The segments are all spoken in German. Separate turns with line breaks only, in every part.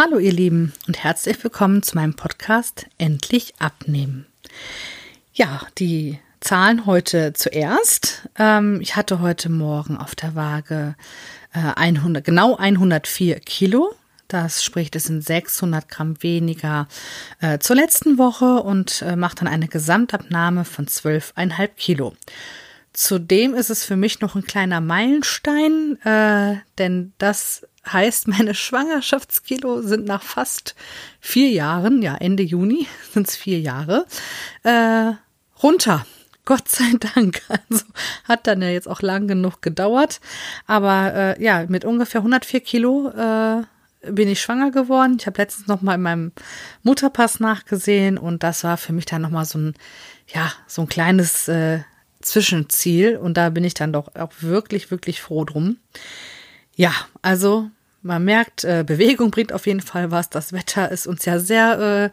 Hallo ihr Lieben und herzlich willkommen zu meinem Podcast Endlich abnehmen. Ja, die Zahlen heute zuerst. Ähm, ich hatte heute Morgen auf der Waage äh, 100, genau 104 Kilo. Das spricht, es sind 600 Gramm weniger äh, zur letzten Woche und äh, macht dann eine Gesamtabnahme von 12,5 Kilo. Zudem ist es für mich noch ein kleiner Meilenstein, äh, denn das heißt, meine Schwangerschaftskilo sind nach fast vier Jahren, ja Ende Juni sind es vier Jahre, äh, runter. Gott sei Dank. Also hat dann ja jetzt auch lang genug gedauert. Aber äh, ja, mit ungefähr 104 Kilo äh, bin ich schwanger geworden. Ich habe letztens noch mal in meinem Mutterpass nachgesehen und das war für mich dann noch mal so ein ja so ein kleines äh, Zwischenziel und da bin ich dann doch auch wirklich wirklich froh drum. Ja, also man merkt, äh, Bewegung bringt auf jeden Fall was. Das Wetter ist uns ja sehr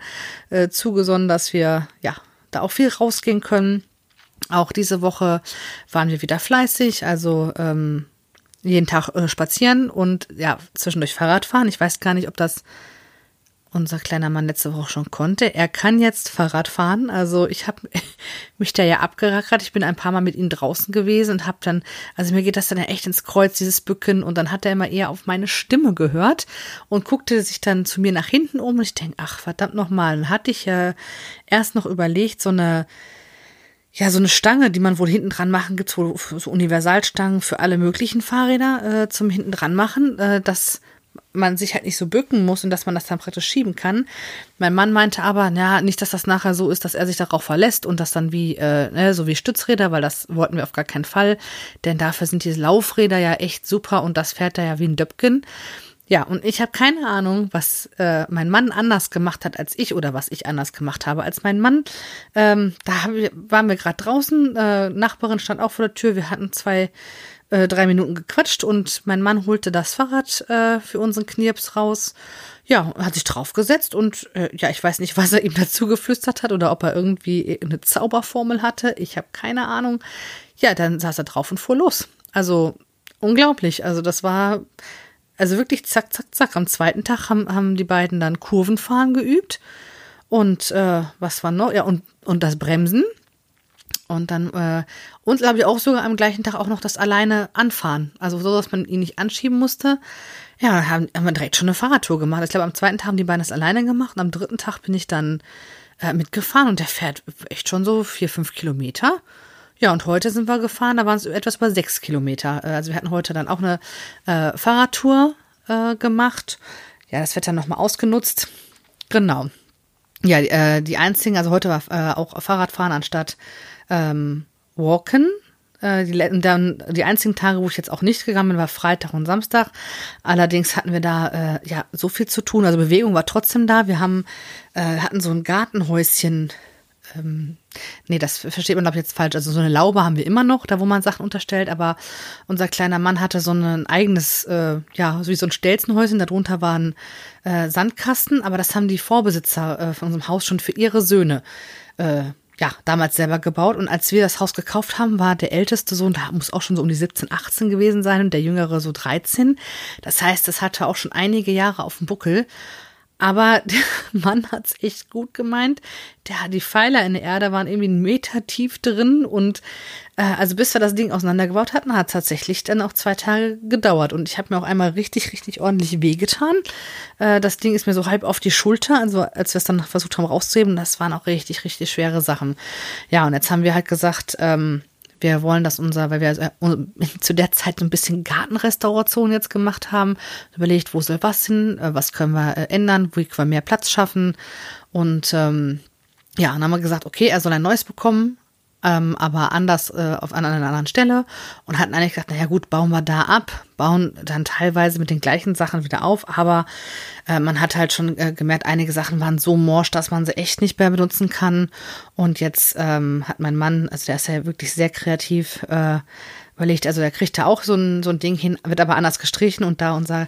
äh, äh, zugesonnen, dass wir ja da auch viel rausgehen können. Auch diese Woche waren wir wieder fleißig, also ähm, jeden Tag äh, spazieren und ja zwischendurch Fahrrad fahren. Ich weiß gar nicht, ob das unser kleiner Mann letzte Woche schon konnte. Er kann jetzt Fahrrad fahren. Also ich habe mich da ja abgerackert. Ich bin ein paar Mal mit ihm draußen gewesen und habe dann, also mir geht das dann echt ins Kreuz, dieses Bücken. Und dann hat er immer eher auf meine Stimme gehört und guckte sich dann zu mir nach hinten um. Und ich denke, ach verdammt nochmal, dann hatte ich ja erst noch überlegt, so eine ja, so eine Stange, die man wohl hinten dran machen, gibt so, so Universalstangen für alle möglichen Fahrräder äh, zum hinten dran machen. Äh, das man sich halt nicht so bücken muss und dass man das dann praktisch schieben kann. Mein Mann meinte aber, ja, nicht, dass das nachher so ist, dass er sich darauf verlässt und das dann wie, äh, ne, so wie Stützräder, weil das wollten wir auf gar keinen Fall, denn dafür sind diese Laufräder ja echt super und das fährt da ja wie ein Döpken. Ja, und ich habe keine Ahnung, was äh, mein Mann anders gemacht hat als ich oder was ich anders gemacht habe als mein Mann. Ähm, da wir, waren wir gerade draußen, äh, Nachbarin stand auch vor der Tür, wir hatten zwei äh, drei Minuten gequatscht und mein Mann holte das Fahrrad äh, für unseren Knirps raus. Ja, hat sich draufgesetzt und äh, ja, ich weiß nicht, was er ihm dazu geflüstert hat oder ob er irgendwie eine Zauberformel hatte. Ich habe keine Ahnung. Ja, dann saß er drauf und fuhr los. Also unglaublich. Also das war also wirklich zack, zack, zack. Am zweiten Tag haben, haben die beiden dann Kurvenfahren geübt. Und äh, was war noch? Ja, und, und das Bremsen. Und dann, äh, und glaube ich auch sogar am gleichen Tag auch noch das alleine anfahren. Also so, dass man ihn nicht anschieben musste. Ja, haben, haben wir direkt schon eine Fahrradtour gemacht. Ich glaube, am zweiten Tag haben die beiden das alleine gemacht. Und am dritten Tag bin ich dann äh, mitgefahren und der fährt echt schon so vier, fünf Kilometer. Ja, und heute sind wir gefahren, da waren es etwas über sechs Kilometer. Äh, also wir hatten heute dann auch eine äh, Fahrradtour äh, gemacht. Ja, das Wetter nochmal ausgenutzt. Genau. Ja, äh, die einzigen, also heute war äh, auch Fahrradfahren anstatt ähm, Walken. Äh, die, dann, die einzigen Tage, wo ich jetzt auch nicht gegangen bin, war Freitag und Samstag. Allerdings hatten wir da äh, ja so viel zu tun. Also Bewegung war trotzdem da. Wir haben äh, hatten so ein Gartenhäuschen. Ähm, nee, das versteht man glaube ich jetzt falsch. Also so eine Laube haben wir immer noch, da wo man Sachen unterstellt. Aber unser kleiner Mann hatte so ein eigenes, äh, ja, so wie so ein Stelzenhäuschen. Darunter waren äh, Sandkasten. Aber das haben die Vorbesitzer äh, von unserem Haus schon für ihre Söhne äh, ja, damals selber gebaut. Und als wir das Haus gekauft haben, war der älteste Sohn, da muss auch schon so um die 17, 18 gewesen sein und der jüngere so 13. Das heißt, das hatte auch schon einige Jahre auf dem Buckel. Aber der Mann hat's echt gut gemeint. Der, die Pfeiler in der Erde waren irgendwie einen Meter tief drin und äh, also bis wir das Ding auseinandergebaut hatten, hat tatsächlich dann auch zwei Tage gedauert. Und ich habe mir auch einmal richtig, richtig ordentlich wehgetan. Äh, das Ding ist mir so halb auf die Schulter, also als wir es dann versucht haben rauszuheben, das waren auch richtig, richtig schwere Sachen. Ja, und jetzt haben wir halt gesagt, ähm, wir wollen, dass unser, weil wir äh, zu der Zeit so ein bisschen Gartenrestauration jetzt gemacht haben, überlegt, wo soll was hin, äh, was können wir äh, ändern, wie können wir mehr Platz schaffen. Und ähm, ja, dann haben wir gesagt, okay, er soll ein neues bekommen, ähm, aber anders äh, auf einer, anderen Stelle und hatten eigentlich gedacht, naja gut, bauen wir da ab, bauen dann teilweise mit den gleichen Sachen wieder auf, aber äh, man hat halt schon äh, gemerkt, einige Sachen waren so morsch, dass man sie echt nicht mehr benutzen kann. Und jetzt ähm, hat mein Mann, also der ist ja wirklich sehr kreativ, äh, überlegt, also der kriegt da auch so ein, so ein Ding hin, wird aber anders gestrichen und da unser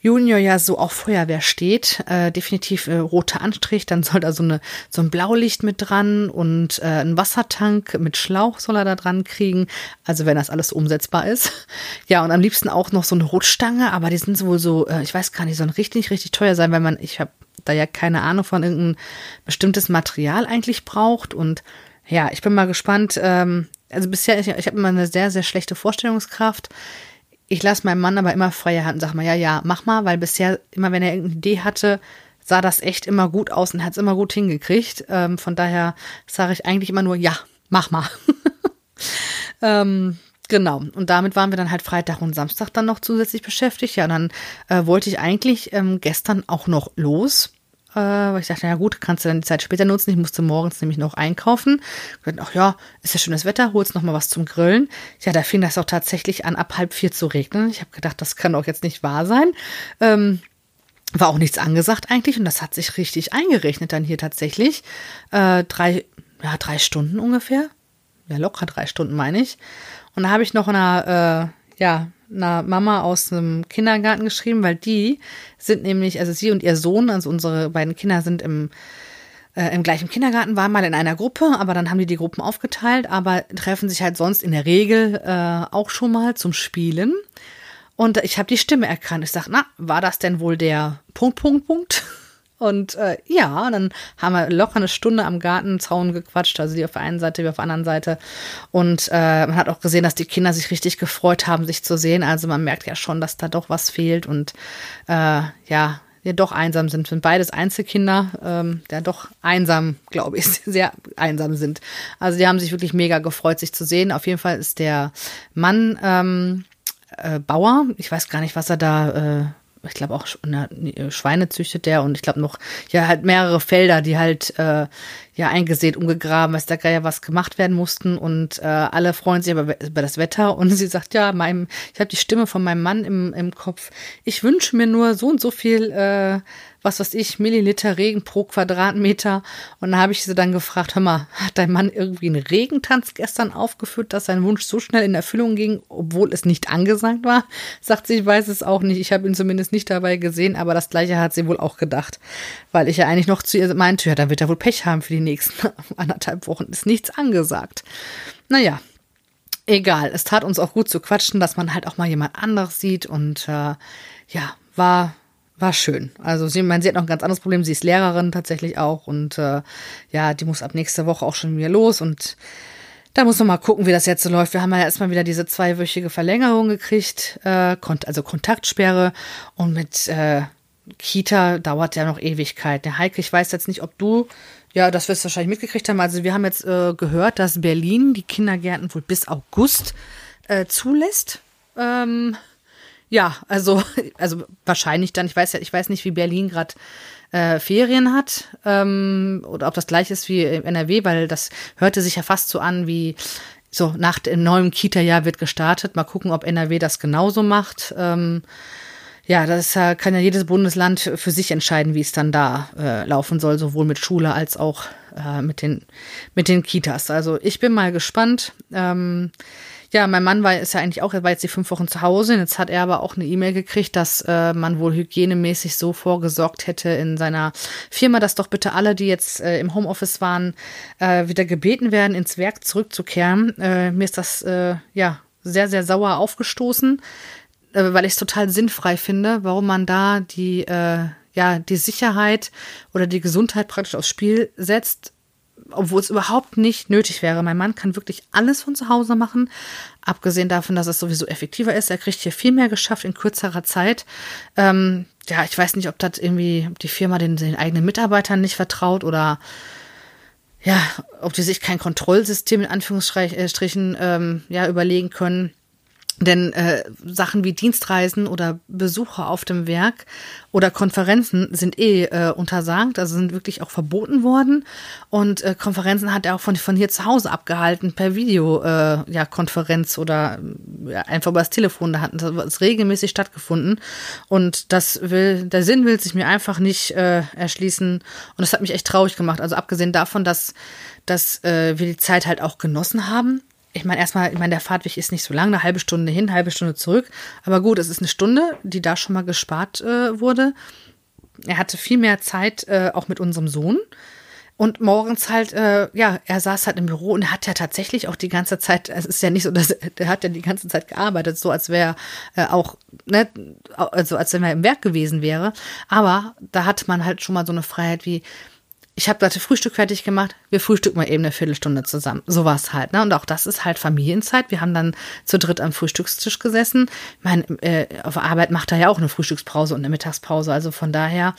Junior ja so auf Feuerwehr steht, äh, definitiv äh, roter Anstrich, dann soll da so, eine, so ein Blaulicht mit dran und äh, ein Wassertank mit Schlauch soll er da dran kriegen, also wenn das alles umsetzbar ist. Ja, und am liebsten auch noch so eine Rotstange, aber die sind wohl so, äh, ich weiß gar nicht, sollen richtig, richtig teuer sein, weil man, ich habe da ja keine Ahnung von irgendein bestimmtes Material eigentlich braucht und ja, ich bin mal gespannt. Ähm, also bisher, ich, ich habe immer eine sehr, sehr schlechte Vorstellungskraft. Ich lasse meinem Mann aber immer freie Hand und sage mal, ja, ja, mach mal, weil bisher, immer wenn er irgendeine Idee hatte, sah das echt immer gut aus und hat es immer gut hingekriegt. Ähm, von daher sage ich eigentlich immer nur, ja, mach mal. ähm, genau. Und damit waren wir dann halt Freitag und Samstag dann noch zusätzlich beschäftigt. Ja, dann äh, wollte ich eigentlich ähm, gestern auch noch los äh, weil ich dachte, ja gut, kannst du dann die Zeit später nutzen. Ich musste morgens nämlich noch einkaufen. Ich dachte, ach ja, ist ja schönes Wetter, holst noch mal was zum Grillen. Ja, da fing das auch tatsächlich an, ab halb vier zu regnen. Ich habe gedacht, das kann doch jetzt nicht wahr sein. Ähm, war auch nichts angesagt eigentlich und das hat sich richtig eingerechnet dann hier tatsächlich. Äh, drei, ja, drei Stunden ungefähr. Ja, locker drei Stunden meine ich. Und da habe ich noch einer, äh, ja, einer Mama aus einem Kindergarten geschrieben, weil die sind nämlich, also sie und ihr Sohn, also unsere beiden Kinder sind im, äh, im gleichen Kindergarten, waren mal in einer Gruppe, aber dann haben die die Gruppen aufgeteilt, aber treffen sich halt sonst in der Regel äh, auch schon mal zum Spielen. Und ich habe die Stimme erkannt. Ich sage, na, war das denn wohl der Punkt, Punkt, Punkt? Und äh, ja, dann haben wir locker eine Stunde am Gartenzaun gequatscht, also die auf der einen Seite, wie auf der anderen Seite. Und äh, man hat auch gesehen, dass die Kinder sich richtig gefreut haben, sich zu sehen. Also man merkt ja schon, dass da doch was fehlt und äh, ja, ja doch einsam sind. Sind beides Einzelkinder, ähm, ja doch einsam, glaube ich, sehr einsam sind. Also die haben sich wirklich mega gefreut, sich zu sehen. Auf jeden Fall ist der Mann ähm, äh, Bauer. Ich weiß gar nicht, was er da äh, ich glaube auch na, Schweine züchtet der und ich glaube noch, ja, halt mehrere Felder, die halt äh, ja eingesät, umgegraben, weiß da ja was gemacht werden mussten und äh, alle freuen sich aber über das Wetter und sie sagt, ja, meinem, ich habe die Stimme von meinem Mann im, im Kopf, ich wünsche mir nur so und so viel äh, was weiß ich, Milliliter Regen pro Quadratmeter. Und da habe ich sie dann gefragt, hör mal, hat dein Mann irgendwie einen Regentanz gestern aufgeführt, dass sein Wunsch so schnell in Erfüllung ging, obwohl es nicht angesagt war? Sagt sie, ich weiß es auch nicht. Ich habe ihn zumindest nicht dabei gesehen, aber das gleiche hat sie wohl auch gedacht. Weil ich ja eigentlich noch zu ihr meinte, ja, dann wird er wohl Pech haben für die nächsten anderthalb Wochen. Ist nichts angesagt. Naja, egal. Es tat uns auch gut zu quatschen, dass man halt auch mal jemand anderes sieht und äh, ja, war war schön. Also sie, meine, sie hat noch ein ganz anderes Problem. Sie ist Lehrerin tatsächlich auch und äh, ja, die muss ab nächster Woche auch schon wieder los und da muss man mal gucken, wie das jetzt so läuft. Wir haben ja erstmal wieder diese zweiwöchige Verlängerung gekriegt, äh, also Kontaktsperre und mit äh, Kita dauert ja noch Ewigkeit. Der Heike, ich weiß jetzt nicht, ob du, ja, das wirst du wahrscheinlich mitgekriegt haben. Also wir haben jetzt äh, gehört, dass Berlin die Kindergärten wohl bis August äh, zulässt. Ähm, ja, also, also wahrscheinlich dann, ich weiß ja, ich weiß nicht, wie Berlin gerade äh, Ferien hat ähm, oder ob das gleich ist wie im NRW, weil das hörte sich ja fast so an wie so nach dem neuen Kita-Jahr wird gestartet. Mal gucken, ob NRW das genauso macht. Ähm, ja, das kann ja jedes Bundesland für sich entscheiden, wie es dann da äh, laufen soll, sowohl mit Schule als auch äh, mit den mit den Kitas. Also ich bin mal gespannt. Ähm, ja, mein Mann war ist ja eigentlich auch, er war jetzt die fünf Wochen zu Hause. Jetzt hat er aber auch eine E-Mail gekriegt, dass äh, man wohl hygienemäßig so vorgesorgt hätte in seiner Firma, dass doch bitte alle, die jetzt äh, im Homeoffice waren, äh, wieder gebeten werden, ins Werk zurückzukehren. Äh, mir ist das äh, ja sehr, sehr sauer aufgestoßen, äh, weil ich es total sinnfrei finde, warum man da die äh, ja die Sicherheit oder die Gesundheit praktisch aufs Spiel setzt obwohl es überhaupt nicht nötig wäre. Mein Mann kann wirklich alles von zu Hause machen, abgesehen davon, dass es sowieso effektiver ist. Er kriegt hier viel mehr geschafft in kürzerer Zeit. Ähm, ja, ich weiß nicht, ob das irgendwie die Firma den, den eigenen Mitarbeitern nicht vertraut oder ja, ob die sich kein Kontrollsystem in Anführungsstrichen ähm, ja überlegen können. Denn äh, Sachen wie Dienstreisen oder Besuche auf dem Werk oder Konferenzen sind eh äh, untersagt, also sind wirklich auch verboten worden. Und äh, Konferenzen hat er auch von, von hier zu Hause abgehalten per Videokonferenz äh, ja, oder ja, einfach über das Telefon. Da hat es regelmäßig stattgefunden. Und das will, der Sinn will sich mir einfach nicht äh, erschließen. Und das hat mich echt traurig gemacht. Also abgesehen davon, dass, dass äh, wir die Zeit halt auch genossen haben ich meine, erstmal, ich meine, der Fahrtweg ist nicht so lang, eine halbe Stunde hin, halbe Stunde zurück. Aber gut, es ist eine Stunde, die da schon mal gespart äh, wurde. Er hatte viel mehr Zeit, äh, auch mit unserem Sohn. Und morgens halt, äh, ja, er saß halt im Büro und er hat ja tatsächlich auch die ganze Zeit, es ist ja nicht so, dass er hat ja die ganze Zeit gearbeitet, so als wäre äh, auch, ne, also als wenn er im Werk gewesen wäre. Aber da hat man halt schon mal so eine Freiheit wie, ich habe gerade Frühstück fertig gemacht, wir frühstücken mal eben eine Viertelstunde zusammen. So war es halt, ne? Und auch das ist halt Familienzeit. Wir haben dann zu dritt am Frühstückstisch gesessen. Ich meine, äh, auf Arbeit macht er ja auch eine Frühstückspause und eine Mittagspause. Also von daher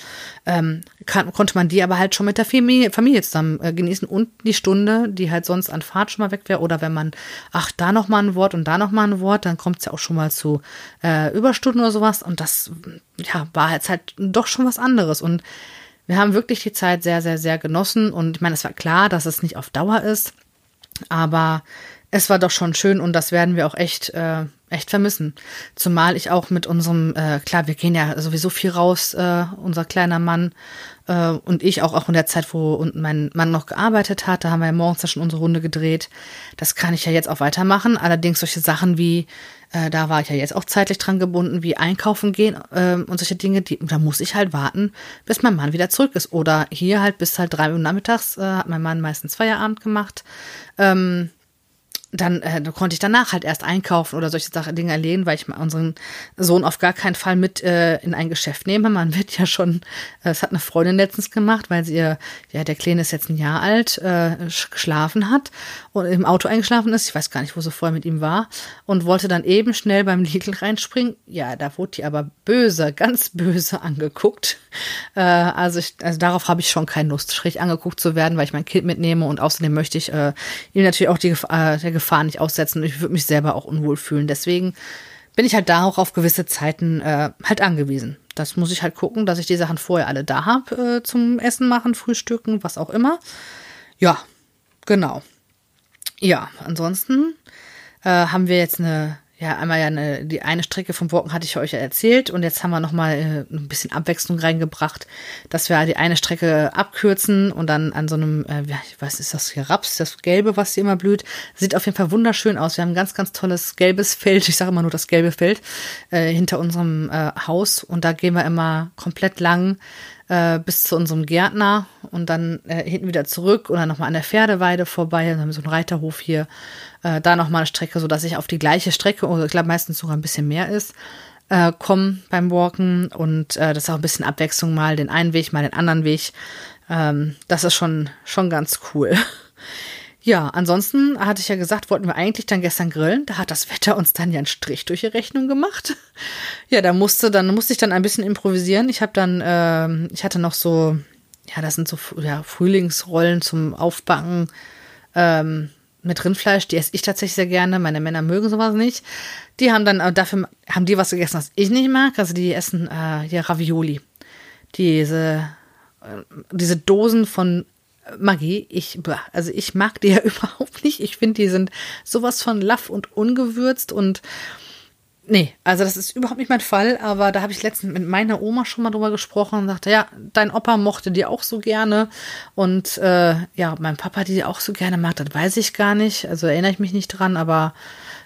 ähm, kann, konnte man die aber halt schon mit der Familie, Familie zusammen äh, genießen und die Stunde, die halt sonst an Fahrt schon mal weg wäre. Oder wenn man, ach, da noch mal ein Wort und da noch mal ein Wort, dann kommt es ja auch schon mal zu äh, Überstunden oder sowas. Und das, ja, war jetzt halt doch schon was anderes. Und wir haben wirklich die Zeit sehr, sehr, sehr genossen und ich meine, es war klar, dass es nicht auf Dauer ist, aber es war doch schon schön und das werden wir auch echt, äh, echt vermissen. Zumal ich auch mit unserem, äh, klar, wir gehen ja sowieso viel raus, äh, unser kleiner Mann äh, und ich auch, auch in der Zeit, wo mein Mann noch gearbeitet hat, da haben wir ja morgens ja schon unsere Runde gedreht. Das kann ich ja jetzt auch weitermachen. Allerdings solche Sachen wie äh, da war ich ja jetzt auch zeitlich dran gebunden, wie einkaufen gehen äh, und solche Dinge. Die, da muss ich halt warten, bis mein Mann wieder zurück ist. Oder hier halt bis halt drei Uhr nachmittags äh, hat mein Mann meistens Feierabend gemacht. Ähm, dann, äh, konnte ich danach halt erst einkaufen oder solche Sachen, Dinge erledigen, weil ich unseren Sohn auf gar keinen Fall mit äh, in ein Geschäft nehme. Man wird ja schon, äh, es hat eine Freundin letztens gemacht, weil sie ihr, ja, der Kleine ist jetzt ein Jahr alt, äh, geschlafen hat und im Auto eingeschlafen ist. Ich weiß gar nicht, wo sie vorher mit ihm war und wollte dann eben schnell beim Lidl reinspringen. Ja, da wurde die aber böse, ganz böse angeguckt. Äh, also, ich, also darauf habe ich schon keine Lust, schräg angeguckt zu werden, weil ich mein Kind mitnehme und außerdem möchte ich äh, ihm natürlich auch die äh, der Gefahr nicht aussetzen ich würde mich selber auch unwohl fühlen. Deswegen bin ich halt da auch auf gewisse Zeiten äh, halt angewiesen. Das muss ich halt gucken, dass ich die Sachen vorher alle da habe äh, zum Essen machen, Frühstücken, was auch immer. Ja, genau. Ja, ansonsten äh, haben wir jetzt eine ja, einmal ja eine, die eine Strecke vom Walken hatte ich euch ja erzählt und jetzt haben wir nochmal äh, ein bisschen Abwechslung reingebracht, dass wir die eine Strecke abkürzen und dann an so einem, äh, weiß, ist das hier? Raps, das Gelbe, was hier immer blüht, sieht auf jeden Fall wunderschön aus. Wir haben ein ganz, ganz tolles gelbes Feld, ich sage immer nur das gelbe Feld, äh, hinter unserem äh, Haus. Und da gehen wir immer komplett lang äh, bis zu unserem Gärtner und dann äh, hinten wieder zurück oder nochmal an der Pferdeweide vorbei. Dann haben wir so einen Reiterhof hier. Äh, da nochmal eine Strecke, sodass ich auf die gleiche Strecke, oder ich glaube meistens sogar ein bisschen mehr ist, äh, komme beim Walken. Und äh, das ist auch ein bisschen Abwechslung, mal den einen Weg, mal den anderen Weg. Ähm, das ist schon, schon ganz cool. Ja, ansonsten hatte ich ja gesagt, wollten wir eigentlich dann gestern grillen. Da hat das Wetter uns dann ja einen Strich durch die Rechnung gemacht. Ja, da musste dann musste ich dann ein bisschen improvisieren. Ich habe dann, äh, ich hatte noch so, ja, das sind so ja, Frühlingsrollen zum Aufbacken ähm, mit Rindfleisch. Die esse ich tatsächlich sehr gerne. Meine Männer mögen sowas nicht. Die haben dann äh, dafür haben die was gegessen, was ich nicht mag. Also die essen äh, ja Ravioli. Diese äh, diese Dosen von Magie, ich, also ich mag die ja überhaupt nicht. Ich finde, die sind sowas von laff und ungewürzt und nee, also das ist überhaupt nicht mein Fall, aber da habe ich letztens mit meiner Oma schon mal drüber gesprochen und sagte, ja, dein Opa mochte die auch so gerne und äh, ja, mein Papa die auch so gerne mag, das weiß ich gar nicht, also erinnere ich mich nicht dran, aber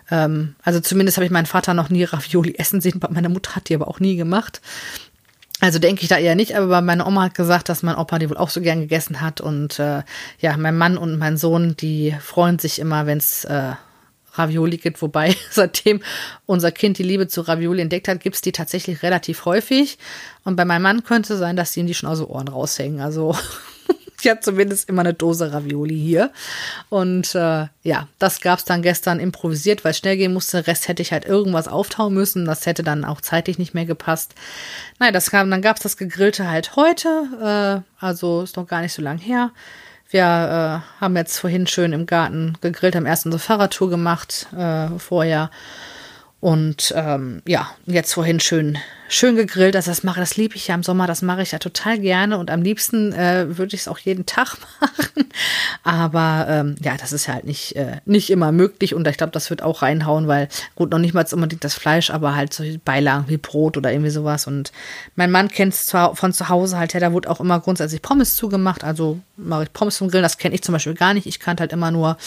ähm, also zumindest habe ich meinen Vater noch nie Ravioli essen sehen, meine Mutter hat die aber auch nie gemacht. Also denke ich da eher nicht, aber meine Oma hat gesagt, dass mein Opa die wohl auch so gern gegessen hat. Und äh, ja, mein Mann und mein Sohn, die freuen sich immer, wenn es äh, Ravioli gibt. Wobei seitdem unser Kind die Liebe zu Ravioli entdeckt hat, gibt's die tatsächlich relativ häufig. Und bei meinem Mann könnte sein, dass die ihm die schon aus den Ohren raushängen. Also ich habe zumindest immer eine Dose Ravioli hier. Und äh, ja, das gab's dann gestern improvisiert, weil es schnell gehen musste. Rest hätte ich halt irgendwas auftauen müssen. Das hätte dann auch zeitlich nicht mehr gepasst. Nein, das kam, dann gab's das Gegrillte halt heute. Äh, also ist noch gar nicht so lang her. Wir äh, haben jetzt vorhin schön im Garten gegrillt, haben erst unsere Fahrradtour gemacht äh, vorher. Und ähm, ja, jetzt vorhin schön, schön gegrillt. Also das mache, das liebe ich ja im Sommer, das mache ich ja total gerne und am liebsten äh, würde ich es auch jeden Tag machen. Aber ähm, ja, das ist halt nicht, äh, nicht immer möglich und ich glaube, das wird auch reinhauen, weil gut, noch nicht mal unbedingt das Fleisch, aber halt so Beilagen wie Brot oder irgendwie sowas. Und mein Mann kennt es zwar von zu Hause halt her, da wurde auch immer grundsätzlich Pommes zugemacht, also mache ich Pommes zum Grillen, das kenne ich zum Beispiel gar nicht. Ich kannte halt immer nur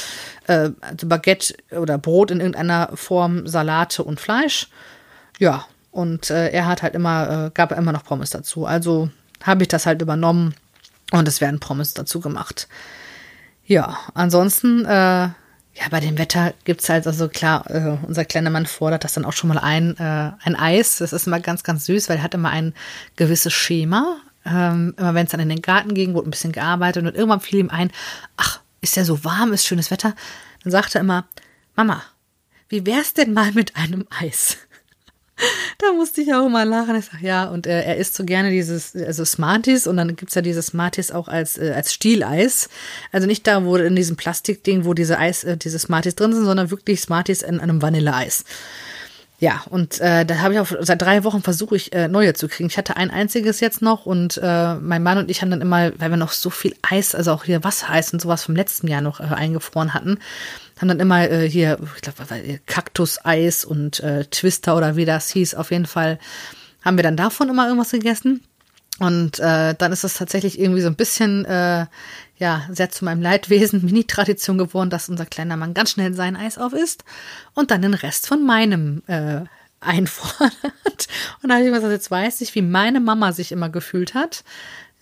äh, also Baguette oder Brot in irgendeiner Form, Salate und Fleisch. Ja, und äh, er hat halt immer, äh, gab immer noch Pommes dazu. Also habe ich das halt übernommen und es werden Pommes dazu gemacht. Ja, ansonsten, äh, ja, bei dem Wetter gibt es halt, also klar, äh, unser kleiner Mann fordert das dann auch schon mal ein, äh, ein Eis. Das ist immer ganz, ganz süß, weil er hat immer ein gewisses Schema. Ähm, immer wenn es dann in den Garten ging, wurde ein bisschen gearbeitet und irgendwann fiel ihm ein, ach, ist ja so warm, ist schönes Wetter. Dann sagte er immer, Mama, wie wär's denn mal mit einem Eis? da musste ich auch mal lachen. Ich sag, ja, und äh, er isst so gerne dieses, also Smarties und dann gibt's ja dieses Smarties auch als, äh, als Stieleis. Also nicht da, wo in diesem Plastikding, wo diese Eis, äh, diese Smarties drin sind, sondern wirklich Smarties in einem Vanilleeis. Ja, und äh, da habe ich auch seit drei Wochen versuche ich äh, neue zu kriegen. Ich hatte ein einziges jetzt noch und äh, mein Mann und ich haben dann immer, weil wir noch so viel Eis, also auch hier Wassereis und sowas vom letzten Jahr noch äh, eingefroren hatten, haben dann immer äh, hier, ich glaube, Kaktuseis und äh, Twister oder wie das hieß. Auf jeden Fall haben wir dann davon immer irgendwas gegessen. Und äh, dann ist es tatsächlich irgendwie so ein bisschen, äh, ja, sehr zu meinem Leidwesen Mini-Tradition geworden, dass unser kleiner Mann ganz schnell sein Eis auf isst und dann den Rest von meinem äh, einfordert. Und da habe ich gesagt, jetzt weiß ich, wie meine Mama sich immer gefühlt hat.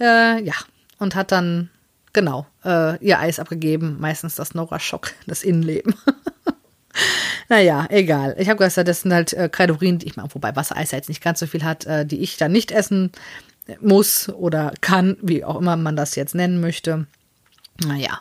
Äh, ja, und hat dann genau, äh, ihr Eis abgegeben. Meistens das Nora Schock, das Innenleben. naja, egal. Ich habe gesagt, das sind halt äh, Kalorien, die ich meine, wobei Wassereis ja jetzt nicht ganz so viel hat, äh, die ich dann nicht essen muss oder kann, wie auch immer man das jetzt nennen möchte. Naja,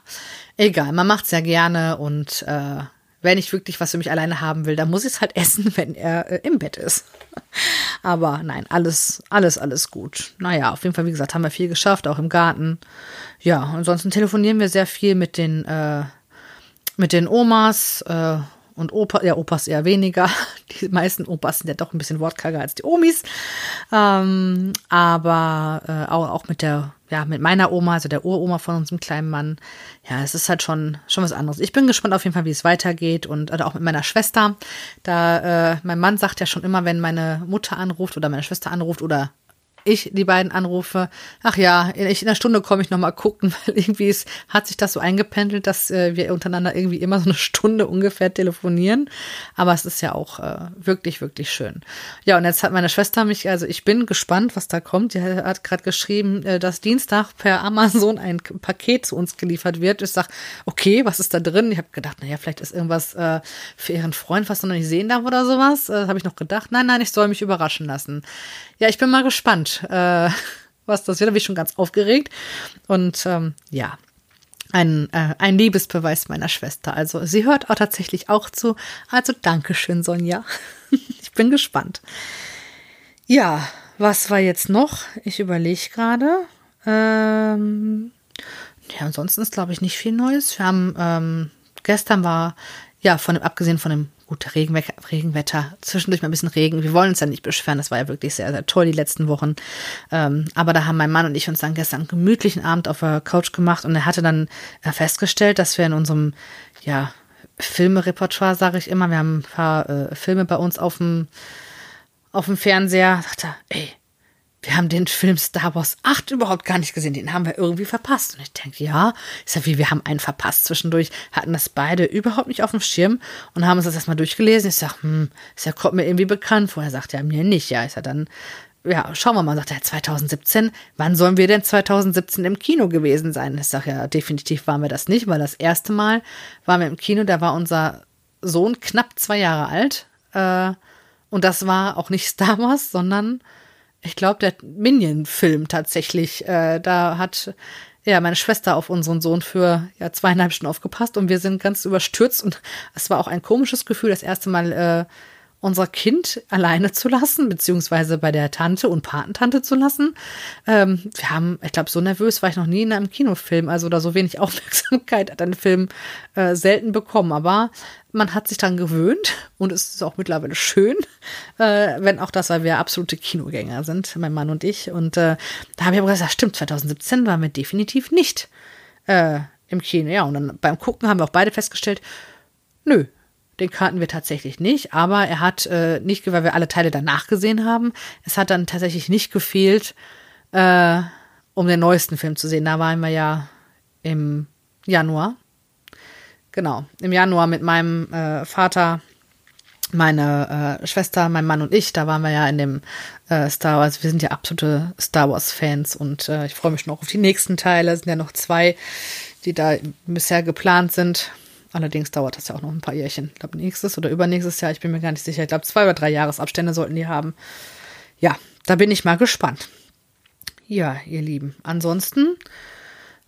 egal. Man macht es ja gerne und äh, wenn ich wirklich was für mich alleine haben will, dann muss ich es halt essen, wenn er äh, im Bett ist. Aber nein, alles, alles, alles gut. Naja, auf jeden Fall, wie gesagt, haben wir viel geschafft, auch im Garten. Ja, ansonsten telefonieren wir sehr viel mit den, äh, mit den Omas äh, und Opa, ja, Opas eher weniger. Die meisten Opas sind ja doch ein bisschen wortkarger als die Omis. Ähm, aber äh, auch, auch mit der ja, mit meiner Oma, also der Uroma von unserem kleinen Mann. Ja, es ist halt schon, schon was anderes. Ich bin gespannt auf jeden Fall, wie es weitergeht und oder auch mit meiner Schwester. Da, äh, mein Mann sagt ja schon immer, wenn meine Mutter anruft oder meine Schwester anruft oder ich die beiden anrufe, ach ja, in, in einer Stunde komme ich nochmal gucken, weil irgendwie ist, hat sich das so eingependelt, dass äh, wir untereinander irgendwie immer so eine Stunde ungefähr telefonieren. Aber es ist ja auch äh, wirklich, wirklich schön. Ja, und jetzt hat meine Schwester mich, also ich bin gespannt, was da kommt. Die hat gerade geschrieben, äh, dass Dienstag per Amazon ein Paket zu uns geliefert wird. Ich sag, okay, was ist da drin? Ich habe gedacht, naja, vielleicht ist irgendwas äh, für ihren Freund, was wir noch nicht sehen darf oder sowas. Äh, habe ich noch gedacht. Nein, nein, ich soll mich überraschen lassen. Ja, ich bin mal gespannt, äh, was das wird. Da bin ich schon ganz aufgeregt. Und ähm, ja, ein, äh, ein Liebesbeweis meiner Schwester. Also sie hört auch tatsächlich auch zu. Also Dankeschön, Sonja. ich bin gespannt. Ja, was war jetzt noch? Ich überlege gerade. Ähm, ja, ansonsten ist, glaube ich, nicht viel Neues. Wir haben, ähm, gestern war, ja, von dem, abgesehen von dem Gut, Regenwetter, Regenwetter, zwischendurch mal ein bisschen Regen. Wir wollen uns ja nicht beschweren, das war ja wirklich sehr, sehr toll die letzten Wochen. Ähm, aber da haben mein Mann und ich uns dann gestern einen gemütlichen Abend auf der Couch gemacht und er hatte dann äh, festgestellt, dass wir in unserem, ja, Filmerepertoire, sage ich immer, wir haben ein paar äh, Filme bei uns auf dem, auf dem Fernseher, sagte er, ey, wir haben den Film Star Wars 8 überhaupt gar nicht gesehen. Den haben wir irgendwie verpasst. Und ich denke, ja, ist ja wie, wir haben einen verpasst zwischendurch, hatten das beide überhaupt nicht auf dem Schirm und haben uns das erstmal durchgelesen. Ich sage, hm, ist ja, kommt mir irgendwie bekannt vor. Er sagt ja mir nicht. Ja, ist ja dann, ja, schauen wir mal, sagt er, 2017, wann sollen wir denn 2017 im Kino gewesen sein? Ich sage ja, definitiv waren wir das nicht, weil das erste Mal waren wir im Kino, da war unser Sohn knapp zwei Jahre alt. Äh, und das war auch nicht Star Wars, sondern ich glaube, der Minion-Film tatsächlich. Äh, da hat ja meine Schwester auf unseren Sohn für ja zweieinhalb Stunden aufgepasst und wir sind ganz überstürzt und es war auch ein komisches Gefühl, das erste Mal äh, unser Kind alleine zu lassen, beziehungsweise bei der Tante und Patentante zu lassen. Ähm, wir haben, ich glaube, so nervös war ich noch nie in einem Kinofilm, also oder so wenig Aufmerksamkeit hat ein Film äh, selten bekommen. Aber man hat sich daran gewöhnt und es ist auch mittlerweile schön, äh, wenn auch das, weil wir absolute Kinogänger sind, mein Mann und ich. Und äh, da habe ich aber gesagt, stimmt, 2017 waren wir definitiv nicht äh, im Kino. Ja, und dann beim Gucken haben wir auch beide festgestellt, nö, den kannten wir tatsächlich nicht, aber er hat äh, nicht, weil wir alle Teile danach gesehen haben, es hat dann tatsächlich nicht gefehlt, äh, um den neuesten Film zu sehen. Da waren wir ja im Januar. Genau, im Januar mit meinem äh, Vater, meine äh, Schwester, mein Mann und ich. Da waren wir ja in dem äh, Star Wars. Wir sind ja absolute Star Wars-Fans und äh, ich freue mich noch auf die nächsten Teile. Es sind ja noch zwei, die da bisher geplant sind. Allerdings dauert das ja auch noch ein paar Jährchen. Ich glaube, nächstes oder übernächstes Jahr, ich bin mir gar nicht sicher. Ich glaube, zwei oder drei Jahresabstände sollten die haben. Ja, da bin ich mal gespannt. Ja, ihr Lieben. Ansonsten,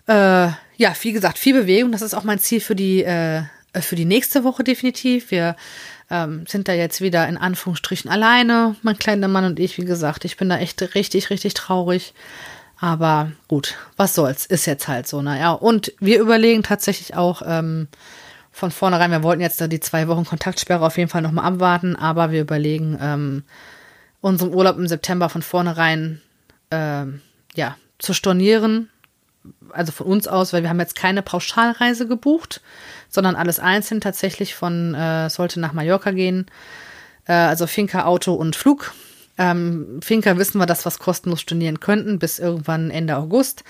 äh, ja, wie gesagt, viel Bewegung. Das ist auch mein Ziel für die, äh, für die nächste Woche definitiv. Wir ähm, sind da jetzt wieder in Anführungsstrichen alleine, mein kleiner Mann und ich. Wie gesagt, ich bin da echt richtig, richtig traurig. Aber gut, was soll's, ist jetzt halt so. Naja, und wir überlegen tatsächlich auch, ähm, von vornherein, wir wollten jetzt da die zwei Wochen Kontaktsperre auf jeden Fall nochmal abwarten, aber wir überlegen, ähm, unseren Urlaub im September von vornherein ähm, ja, zu stornieren. Also von uns aus, weil wir haben jetzt keine Pauschalreise gebucht, sondern alles einzeln tatsächlich von, äh, sollte nach Mallorca gehen. Äh, also Finca, Auto und Flug. Ähm, Finca wissen wir, dass wir es kostenlos stornieren könnten bis irgendwann Ende August.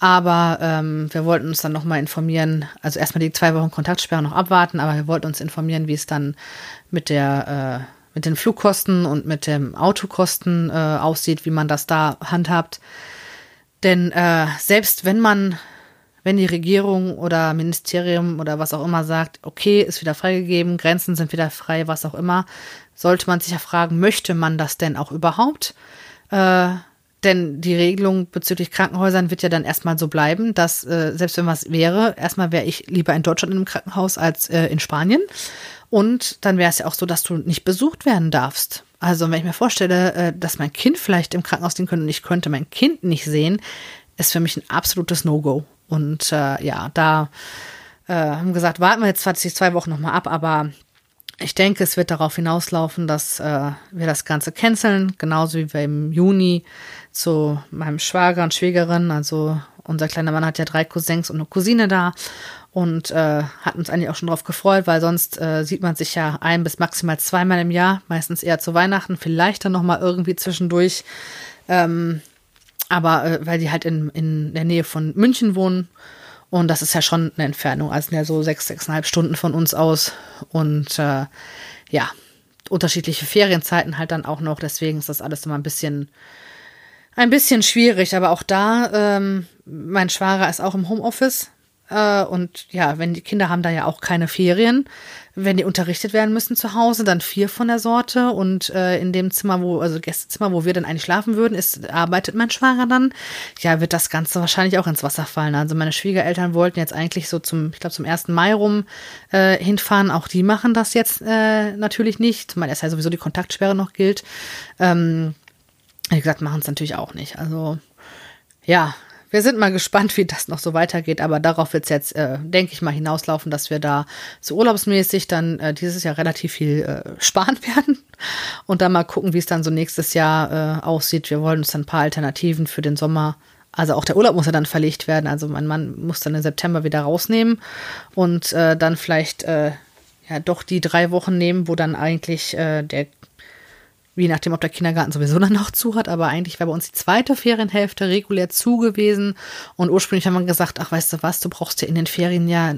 Aber ähm, wir wollten uns dann nochmal informieren, also erstmal die zwei Wochen Kontaktsperre noch abwarten, aber wir wollten uns informieren, wie es dann mit der äh, mit den Flugkosten und mit dem Autokosten äh, aussieht, wie man das da handhabt. Denn äh, selbst wenn man, wenn die Regierung oder Ministerium oder was auch immer sagt, okay, ist wieder freigegeben, Grenzen sind wieder frei, was auch immer, sollte man sich ja fragen, möchte man das denn auch überhaupt? Äh, denn die Regelung bezüglich Krankenhäusern wird ja dann erstmal so bleiben, dass äh, selbst wenn was wäre, erstmal wäre ich lieber in Deutschland einem Krankenhaus als äh, in Spanien. Und dann wäre es ja auch so, dass du nicht besucht werden darfst. Also wenn ich mir vorstelle, äh, dass mein Kind vielleicht im Krankenhaus liegen könnte und ich könnte mein Kind nicht sehen, ist für mich ein absolutes No-Go. Und äh, ja, da äh, haben gesagt, warten wir jetzt zwar zwei Wochen nochmal ab, aber ich denke, es wird darauf hinauslaufen, dass äh, wir das Ganze canceln, genauso wie wir im Juni zu meinem Schwager und Schwägerin, also unser kleiner Mann hat ja drei Cousins und eine Cousine da und äh, hat uns eigentlich auch schon drauf gefreut, weil sonst äh, sieht man sich ja ein bis maximal zweimal im Jahr, meistens eher zu Weihnachten, vielleicht dann nochmal irgendwie zwischendurch. Ähm, aber äh, weil die halt in, in der Nähe von München wohnen und das ist ja schon eine Entfernung, also ja so sechs, sechseinhalb Stunden von uns aus. Und äh, ja, unterschiedliche Ferienzeiten halt dann auch noch. Deswegen ist das alles immer ein bisschen, ein bisschen schwierig. Aber auch da, ähm, mein Schwager ist auch im Homeoffice. Äh, und ja, wenn die Kinder haben da ja auch keine Ferien, wenn die unterrichtet werden müssen zu Hause, dann vier von der Sorte und äh, in dem Zimmer, wo, also Gästezimmer, wo wir dann eigentlich schlafen würden, ist, arbeitet mein Schwager dann. Ja, wird das Ganze wahrscheinlich auch ins Wasser fallen. Also meine Schwiegereltern wollten jetzt eigentlich so zum, ich glaube, zum ersten Mai rum äh, hinfahren. Auch die machen das jetzt äh, natürlich nicht, zumal erst ja sowieso die Kontaktsperre noch gilt. Ähm, wie gesagt, machen es natürlich auch nicht. Also ja, wir sind mal gespannt, wie das noch so weitergeht, aber darauf wird es jetzt, äh, denke ich mal, hinauslaufen, dass wir da so urlaubsmäßig dann äh, dieses Jahr relativ viel äh, sparen werden und dann mal gucken, wie es dann so nächstes Jahr äh, aussieht. Wir wollen uns dann ein paar Alternativen für den Sommer also auch der Urlaub muss ja dann verlegt werden. Also mein Mann muss dann im September wieder rausnehmen und äh, dann vielleicht äh, ja doch die drei Wochen nehmen, wo dann eigentlich äh, der je nachdem, ob der Kindergarten sowieso dann noch zu hat, aber eigentlich war bei uns die zweite Ferienhälfte regulär zu gewesen. Und ursprünglich haben wir gesagt, ach, weißt du was, du brauchst ja in den Ferien ja,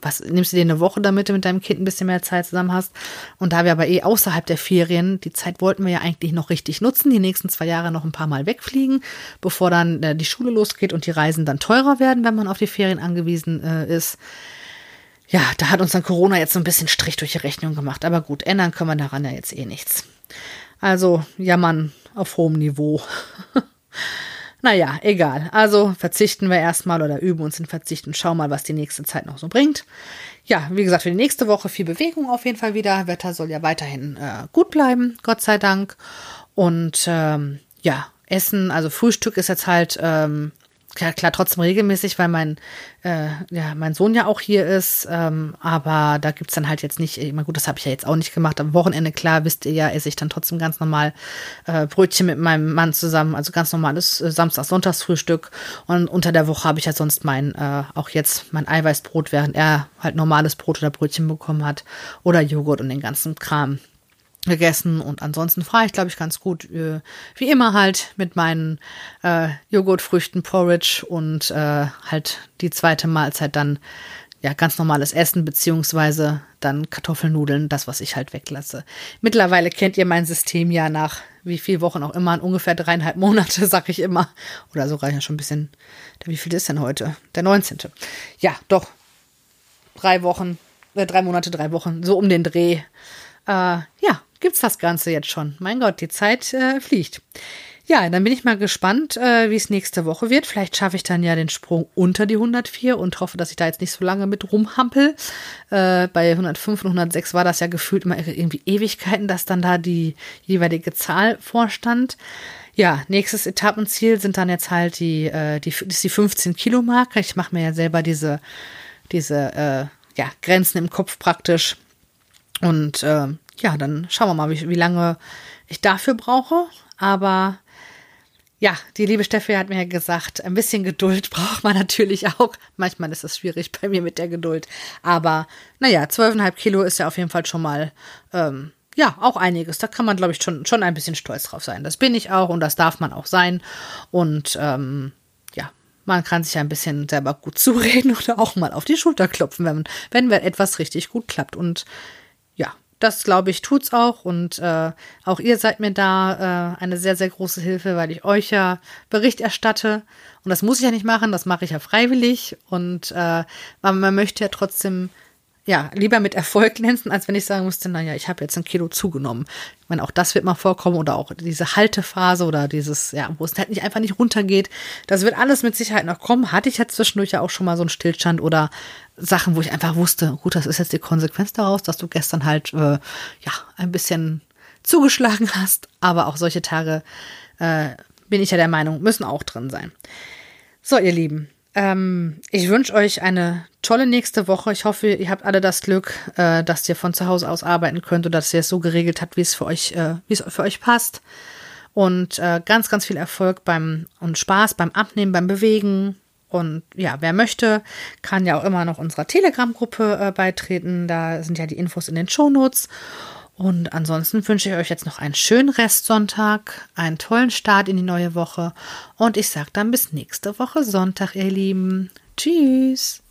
was, nimmst du dir eine Woche, damit du mit deinem Kind ein bisschen mehr Zeit zusammen hast. Und da wir aber eh außerhalb der Ferien, die Zeit wollten wir ja eigentlich noch richtig nutzen, die nächsten zwei Jahre noch ein paar Mal wegfliegen, bevor dann äh, die Schule losgeht und die Reisen dann teurer werden, wenn man auf die Ferien angewiesen äh, ist ja, da hat uns dann Corona jetzt so ein bisschen Strich durch die Rechnung gemacht. Aber gut, ändern können wir daran ja jetzt eh nichts. Also jammern auf hohem Niveau. Naja, egal. Also verzichten wir erstmal oder üben uns in Verzichten. Schau mal, was die nächste Zeit noch so bringt. Ja, wie gesagt, für die nächste Woche viel Bewegung auf jeden Fall wieder. Wetter soll ja weiterhin äh, gut bleiben, Gott sei Dank. Und ähm, ja, Essen, also Frühstück ist jetzt halt ähm, klar, klar, trotzdem regelmäßig, weil mein, äh, ja, mein Sohn ja auch hier ist. Ähm, aber da gibt's dann halt jetzt nicht, ich meine, gut, das habe ich ja jetzt auch nicht gemacht. Am Wochenende, klar, wisst ihr ja, esse ich dann trotzdem ganz normal äh, Brötchen mit meinem Mann zusammen, also ganz normales äh, Samstags-Sonntagsfrühstück. Und unter der Woche habe ich ja sonst mein, äh, auch jetzt mein Eiweißbrot, während er halt normales Brot oder Brötchen bekommen hat. Oder Joghurt und den ganzen Kram gegessen und ansonsten fahre ich, glaube ich, ganz gut. Äh, wie immer halt mit meinen äh, Joghurtfrüchten, Porridge und äh, halt die zweite Mahlzeit dann ja ganz normales Essen beziehungsweise dann Kartoffelnudeln, das was ich halt weglasse. Mittlerweile kennt ihr mein System ja nach wie viel Wochen auch immer, ungefähr dreieinhalb Monate, sag ich immer. Oder sogar ja schon ein bisschen. Wie viel ist denn heute? Der 19. Ja, doch. Drei Wochen, äh, drei Monate, drei Wochen, so um den Dreh. Äh, ja, gibt's das Ganze jetzt schon. Mein Gott, die Zeit äh, fliegt. Ja, dann bin ich mal gespannt, äh, wie es nächste Woche wird. Vielleicht schaffe ich dann ja den Sprung unter die 104 und hoffe, dass ich da jetzt nicht so lange mit rumhampel. Äh, bei 105 und 106 war das ja gefühlt immer irgendwie Ewigkeiten, dass dann da die jeweilige Zahl vorstand. Ja, nächstes Etappenziel sind dann jetzt halt die, äh, die, ist die 15 Kilo Marke. Ich mache mir ja selber diese, diese äh, ja, Grenzen im Kopf praktisch. Und äh, ja, dann schauen wir mal, wie, wie lange ich dafür brauche. Aber ja, die liebe Steffi hat mir ja gesagt, ein bisschen Geduld braucht man natürlich auch. Manchmal ist es schwierig bei mir mit der Geduld. Aber naja, 12,5 Kilo ist ja auf jeden Fall schon mal, ähm, ja, auch einiges. Da kann man, glaube ich, schon, schon ein bisschen stolz drauf sein. Das bin ich auch und das darf man auch sein. Und ähm, ja, man kann sich ein bisschen selber gut zureden oder auch mal auf die Schulter klopfen, wenn, wenn etwas richtig gut klappt. Und das glaube ich tut's auch. Und äh, auch ihr seid mir da äh, eine sehr sehr große Hilfe, weil ich euch ja Bericht erstatte. Und das muss ich ja nicht machen, das mache ich ja freiwillig. Und äh, man, man möchte ja trotzdem ja, lieber mit Erfolg glänzen, als wenn ich sagen müsste, naja, ich habe jetzt ein Kilo zugenommen. Ich meine, auch das wird mal vorkommen oder auch diese Haltephase oder dieses, ja, wo es halt nicht einfach nicht runtergeht. Das wird alles mit Sicherheit noch kommen. Hatte ich jetzt zwischendurch ja auch schon mal so einen Stillstand oder Sachen, wo ich einfach wusste, gut, das ist jetzt die Konsequenz daraus, dass du gestern halt, äh, ja, ein bisschen zugeschlagen hast. Aber auch solche Tage, äh, bin ich ja der Meinung, müssen auch drin sein. So, ihr Lieben, ähm, ich wünsche euch eine tolle nächste Woche. Ich hoffe, ihr habt alle das Glück, äh, dass ihr von zu Hause aus arbeiten könnt oder dass ihr es so geregelt habt, wie es für euch, äh, wie es für euch passt. Und äh, ganz, ganz viel Erfolg beim und Spaß beim Abnehmen, beim Bewegen. Und ja, wer möchte, kann ja auch immer noch unserer Telegram-Gruppe äh, beitreten. Da sind ja die Infos in den Shownotes. Und ansonsten wünsche ich euch jetzt noch einen schönen Restsonntag, einen tollen Start in die neue Woche und ich sage dann bis nächste Woche Sonntag, ihr Lieben. Tschüss.